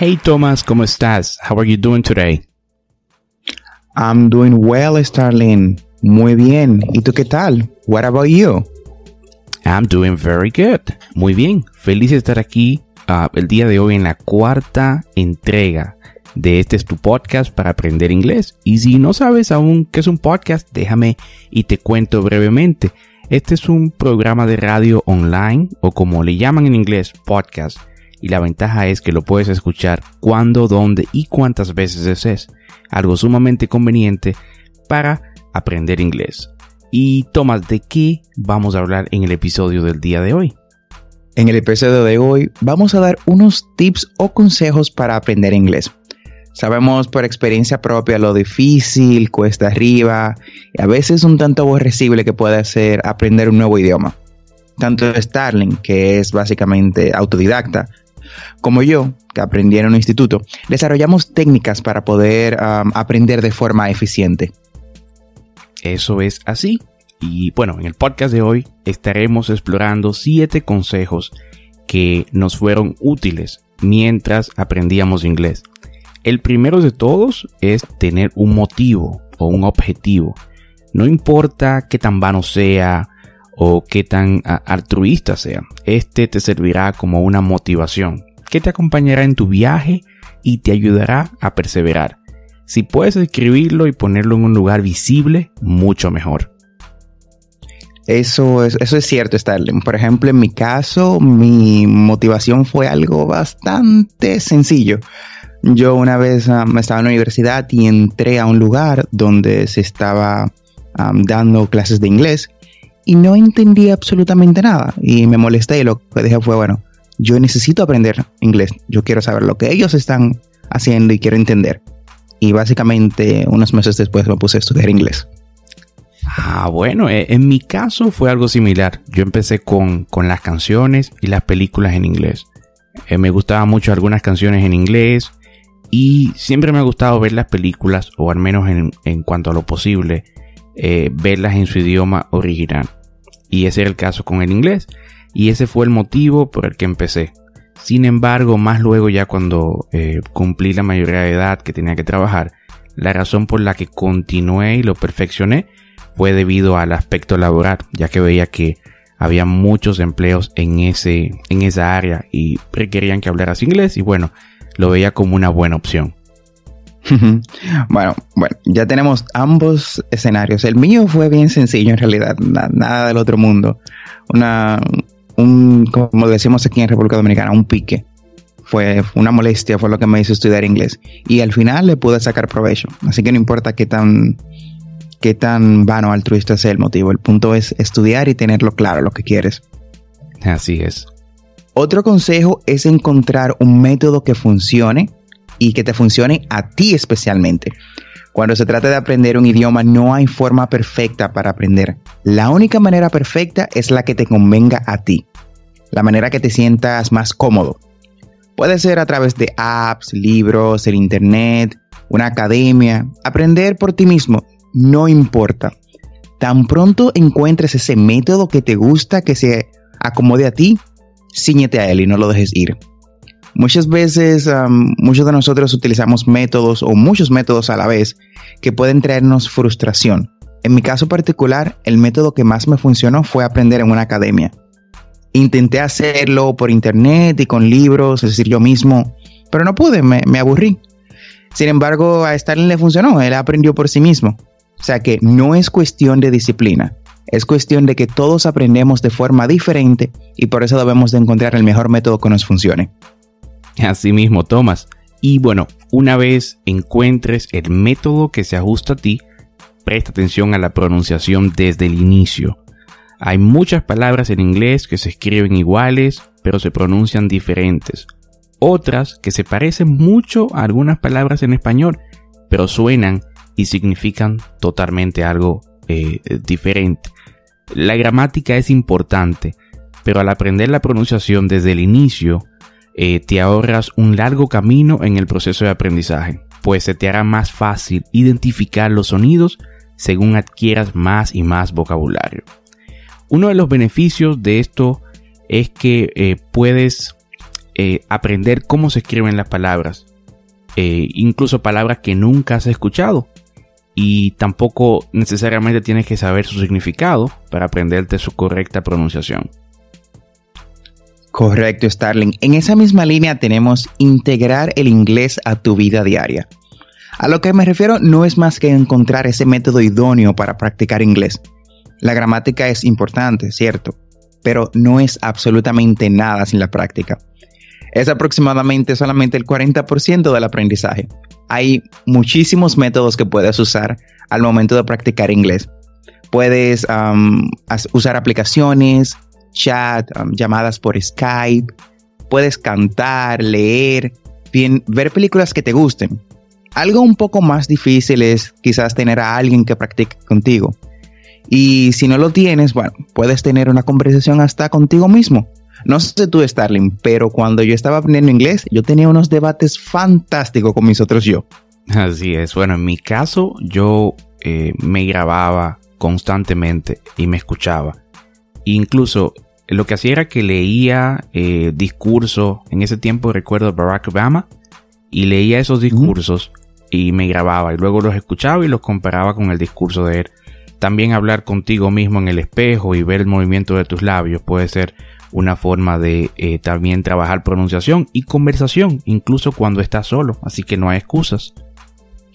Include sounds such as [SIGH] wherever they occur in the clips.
Hey Thomas, ¿cómo estás? How are you doing today? I'm doing well, Starlin. Muy bien. ¿Y tú qué tal? What about you? I'm doing very good. Muy bien. Feliz de estar aquí uh, el día de hoy en la cuarta entrega de este es tu podcast para aprender inglés. Y si no sabes aún qué es un podcast, déjame y te cuento brevemente. Este es un programa de radio online o como le llaman en inglés, podcast y la ventaja es que lo puedes escuchar cuando, dónde y cuántas veces desees. Algo sumamente conveniente para aprender inglés. Y Tomás, ¿de qué vamos a hablar en el episodio del día de hoy? En el episodio de hoy vamos a dar unos tips o consejos para aprender inglés. Sabemos por experiencia propia lo difícil, cuesta arriba y a veces un tanto aborrecible que puede ser aprender un nuevo idioma. Tanto Starling, que es básicamente autodidacta, como yo, que aprendí en un instituto, desarrollamos técnicas para poder aprender de forma eficiente. Eso es así. Y bueno, en el podcast de hoy estaremos explorando siete consejos que nos fueron útiles mientras aprendíamos inglés. El primero de todos es tener un motivo o un objetivo. No importa qué tan vano sea o qué tan altruista sea, este te servirá como una motivación que te acompañará en tu viaje y te ayudará a perseverar. Si puedes escribirlo y ponerlo en un lugar visible, mucho mejor. Eso es, eso es cierto, Starling. Por ejemplo, en mi caso, mi motivación fue algo bastante sencillo. Yo una vez um, estaba en la universidad y entré a un lugar donde se estaba um, dando clases de inglés y no entendía absolutamente nada. Y me molesté y lo que dije fue, bueno, yo necesito aprender inglés, yo quiero saber lo que ellos están haciendo y quiero entender. Y básicamente unos meses después me puse a estudiar inglés. Ah, bueno, eh, en mi caso fue algo similar. Yo empecé con, las canciones y las películas en inglés. Eh, me gustaban mucho algunas canciones en inglés y siempre me ha gustado ver las películas, o al menos en, cuanto a lo posible, eh, verlas en su idioma original. Y ese era el caso con el inglés y ese fue el motivo por el que empecé. Sin embargo, más luego ya cuando eh, cumplí la mayoría de edad que tenía que trabajar, la razón por la que continué y lo perfeccioné fue debido al aspecto laboral, ya que veía que había muchos empleos en, ese, en esa área y requerían que hablaras inglés y bueno, lo veía como una buena opción. [LAUGHS] bueno, bueno, ya tenemos ambos escenarios. El mío fue bien sencillo en realidad, nada del otro mundo. Una, un, como decimos aquí en República Dominicana, un pique. Fue una molestia, fue lo que me hizo estudiar inglés. Y al final le pude sacar provecho. Así que no importa qué tan, qué tan vano altruista sea el motivo. El punto es estudiar y tenerlo claro lo que quieres. Así es. Otro consejo es encontrar un método que funcione y que te funcione a ti especialmente. Cuando se trata de aprender un idioma no hay forma perfecta para aprender. La única manera perfecta es la que te convenga a ti, la manera que te sientas más cómodo. Puede ser a través de apps, libros, el internet, una academia, aprender por ti mismo no importa. Tan pronto encuentres ese método que te gusta, que se acomode a ti, ciñete a él y no lo dejes ir. Muchas veces, muchos de nosotros utilizamos métodos o muchos métodos a la vez que pueden traernos frustración. En mi caso particular, el método que más me funcionó fue aprender en una academia. Intenté hacerlo por internet y con libros, es decir, yo mismo, pero no pude, me, me aburrí. Sin embargo, a Stalin le funcionó, él aprendió por sí mismo. O sea que no es cuestión de disciplina, es cuestión de que todos aprendemos de forma diferente y por eso debemos de encontrar el mejor método que nos funcione. Así mismo, Thomas. Y bueno, una vez encuentres el método que se ajusta a ti, presta atención a la pronunciación desde el inicio. Hay muchas palabras en inglés que se escriben iguales, pero se pronuncian diferentes. Otras que se parecen mucho a algunas palabras en español, pero suenan y significan totalmente algo eh, diferente. La gramática es importante, pero al aprender la pronunciación desde el inicio, eh, te ahorras un largo camino en el proceso de aprendizaje, pues se te hará más fácil identificar los sonidos según adquieras más y más vocabulario. Uno de los beneficios de esto es que eh, puedes aprender cómo se escriben las palabras, incluso palabras que nunca has escuchado y tampoco necesariamente tienes que saber su significado para aprenderte su correcta pronunciación. Correcto, Starling. En esa misma línea tenemos integrar el inglés a tu vida diaria. A lo que me refiero no es más que encontrar ese método idóneo para practicar inglés. La gramática es importante, cierto, pero no es absolutamente nada sin la práctica. Es aproximadamente solamente el 40% del aprendizaje hay muchísimos métodos que puedes usar al momento de practicar inglés. Puedes usar aplicaciones, chat, llamadas por Skype, puedes cantar, leer, bien, ver películas que te gusten. Algo un poco más difícil es quizás tener a alguien que practique contigo. Y si no lo tienes, bueno, puedes tener una conversación hasta contigo mismo. No sé tú, Starling, pero cuando yo estaba aprendiendo inglés, yo tenía unos debates fantásticos con mis otros yo. Así es. Bueno, en mi caso, yo eh, me grababa constantemente y me escuchaba. Incluso lo que hacía era que leía eh, discursos. En ese tiempo recuerdo Barack Obama y leía esos discursos y me grababa y luego los escuchaba y los comparaba con el discurso de él. También hablar contigo mismo en el espejo y ver el movimiento de tus labios puede ser una forma de eh, también trabajar pronunciación y conversación, incluso cuando estás solo, así que no hay excusas.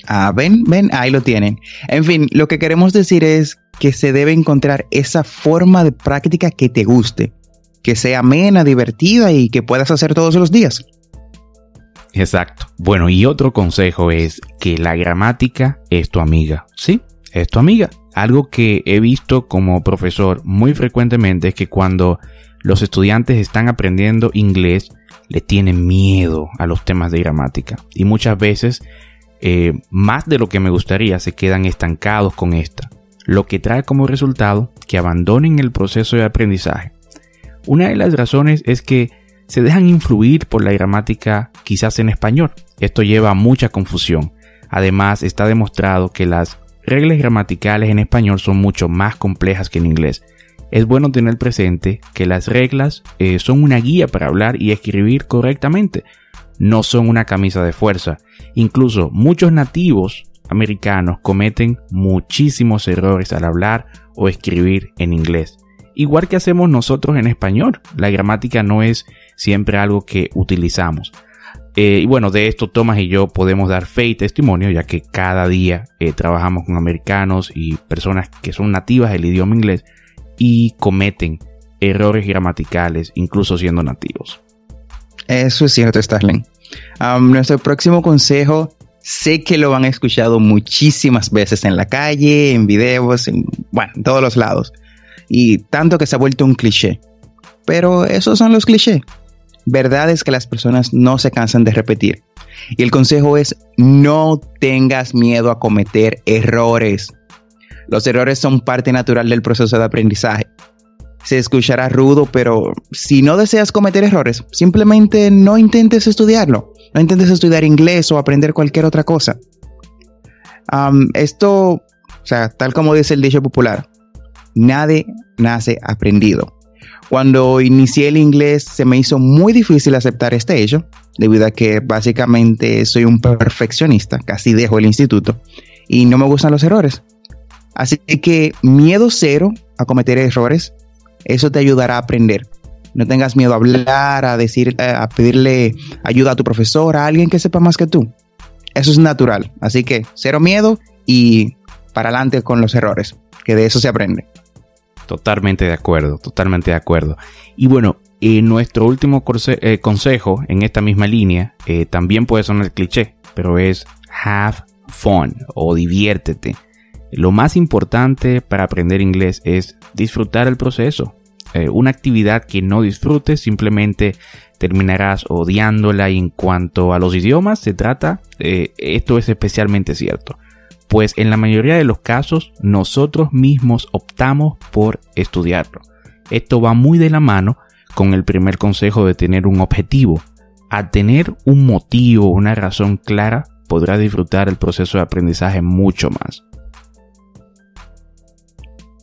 Ah, ven, ven, ahí lo tienen. En fin, lo que queremos decir es que se debe encontrar esa forma de práctica que te guste, que sea amena, divertida y que puedas hacer todos los días. Exacto. Bueno, y otro consejo es que la gramática es tu amiga. Sí, es tu amiga. Algo que he visto como profesor muy frecuentemente es que cuando los estudiantes están aprendiendo inglés, le tienen miedo a los temas de gramática y muchas veces eh, más de lo que me gustaría se quedan estancados con esta, lo que trae como resultado que abandonen el proceso de aprendizaje. Una de las razones es que se dejan influir por la gramática quizás en español. Esto lleva a mucha confusión. Además, está demostrado que las reglas gramaticales en español son mucho más complejas que en inglés es bueno tener presente que las reglas eh, son una guía para hablar y escribir correctamente, no son una camisa de fuerza. Incluso muchos nativos americanos cometen muchísimos errores al hablar o escribir en inglés. Igual que hacemos nosotros en español, la gramática no es siempre algo que utilizamos. Eh, y bueno, de esto Tomás y yo podemos dar fe y testimonio, ya que cada día eh, trabajamos con americanos y personas que son nativas del idioma inglés y cometen errores gramaticales, incluso siendo nativos. Eso es cierto, Starling. nuestro próximo consejo, sé que lo han escuchado muchísimas veces en la calle, en videos, en, bueno, en todos los lados. Y tanto que se ha vuelto un cliché. Pero esos son los clichés. Verdad es que las personas no se cansan de repetir. Y el consejo es no tengas miedo a cometer errores. Los errores son parte natural del proceso de aprendizaje. Se escuchará rudo, pero si no deseas cometer errores, simplemente no intentes estudiarlo. No intentes estudiar inglés o aprender cualquier otra cosa. esto O sea, tal como dice el dicho popular, nadie nace aprendido. Cuando inicié el inglés se me hizo muy difícil aceptar este hecho, debido a que básicamente soy un perfeccionista, casi dejo el instituto, y no me gustan los errores. Así que miedo cero a cometer errores, eso te ayudará a aprender. No tengas miedo a hablar, a decir, eh, a pedirle ayuda a tu profesor, a alguien que sepa más que tú. Eso es natural. Así que cero miedo y para adelante con los errores, que de eso se aprende. Totalmente de acuerdo, totalmente de acuerdo. Y bueno, en nuestro último eh, consejo en esta misma línea, eh, también puede sonar cliché, pero es have fun o diviértete. Lo más importante para aprender inglés es disfrutar el proceso. Eh, una actividad que no disfrutes simplemente terminarás odiándola y en cuanto a los idiomas se trata, esto es especialmente cierto pues en la mayoría de los casos nosotros mismos optamos por estudiarlo. Esto va muy de la mano con el primer consejo de tener un objetivo. Al tener un motivo, una razón clara, podrás disfrutar el proceso de aprendizaje mucho más.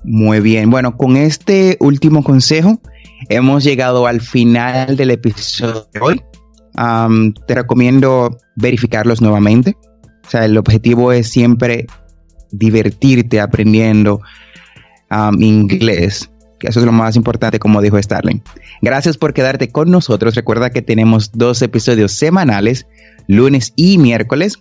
Muy bien, bueno, con este último consejo hemos llegado al final del episodio de hoy. te recomiendo verificarlos nuevamente o sea, el objetivo es siempre divertirte aprendiendo inglés, eso es lo más importante, como dijo Starling. Gracias por quedarte con nosotros. Recuerda que tenemos dos episodios semanales, lunes y miércoles.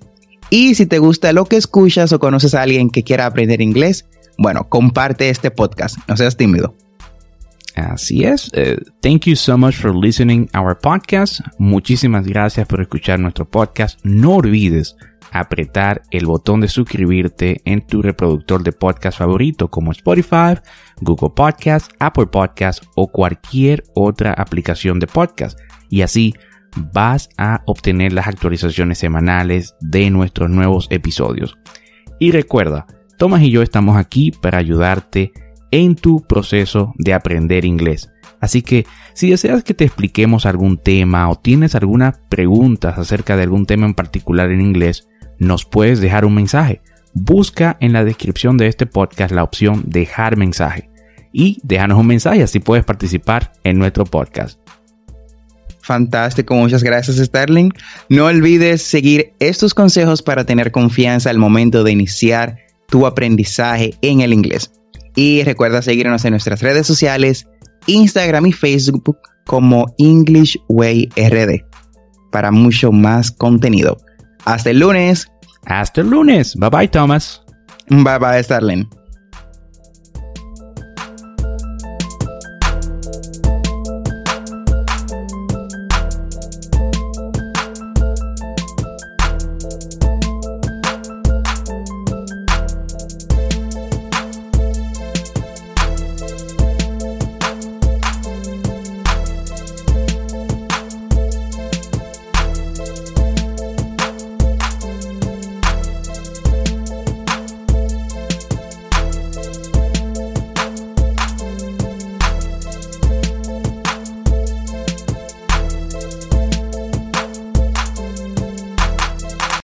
Y si te gusta lo que escuchas o conoces a alguien que quiera aprender inglés, bueno, comparte este podcast. No seas tímido. Así es. Eh, thank you so much for listening our podcast. Muchísimas gracias por escuchar nuestro podcast. No olvides apretar el botón de suscribirte en tu reproductor de podcast favorito como Spotify, Google Podcast, Apple Podcast o cualquier otra aplicación de podcast. Y así vas a obtener las actualizaciones semanales de nuestros nuevos episodios. Y recuerda, Tomás y yo estamos aquí para ayudarte en tu proceso de aprender inglés. Así que si deseas que te expliquemos algún tema o tienes algunas preguntas acerca de algún tema en particular en inglés, nos puedes dejar un mensaje. Busca en la descripción de este podcast la opción dejar mensaje y déjanos un mensaje, así puedes participar en nuestro podcast. Fantástico, muchas gracias Sterling. No olvides seguir estos consejos para tener confianza al momento de iniciar tu aprendizaje en el inglés. Y recuerda seguirnos en nuestras redes sociales, Instagram y Facebook como English Way RD para mucho más contenido. Hasta el lunes. Hasta el lunes. Bye bye, Thomas. Bye bye, Starling.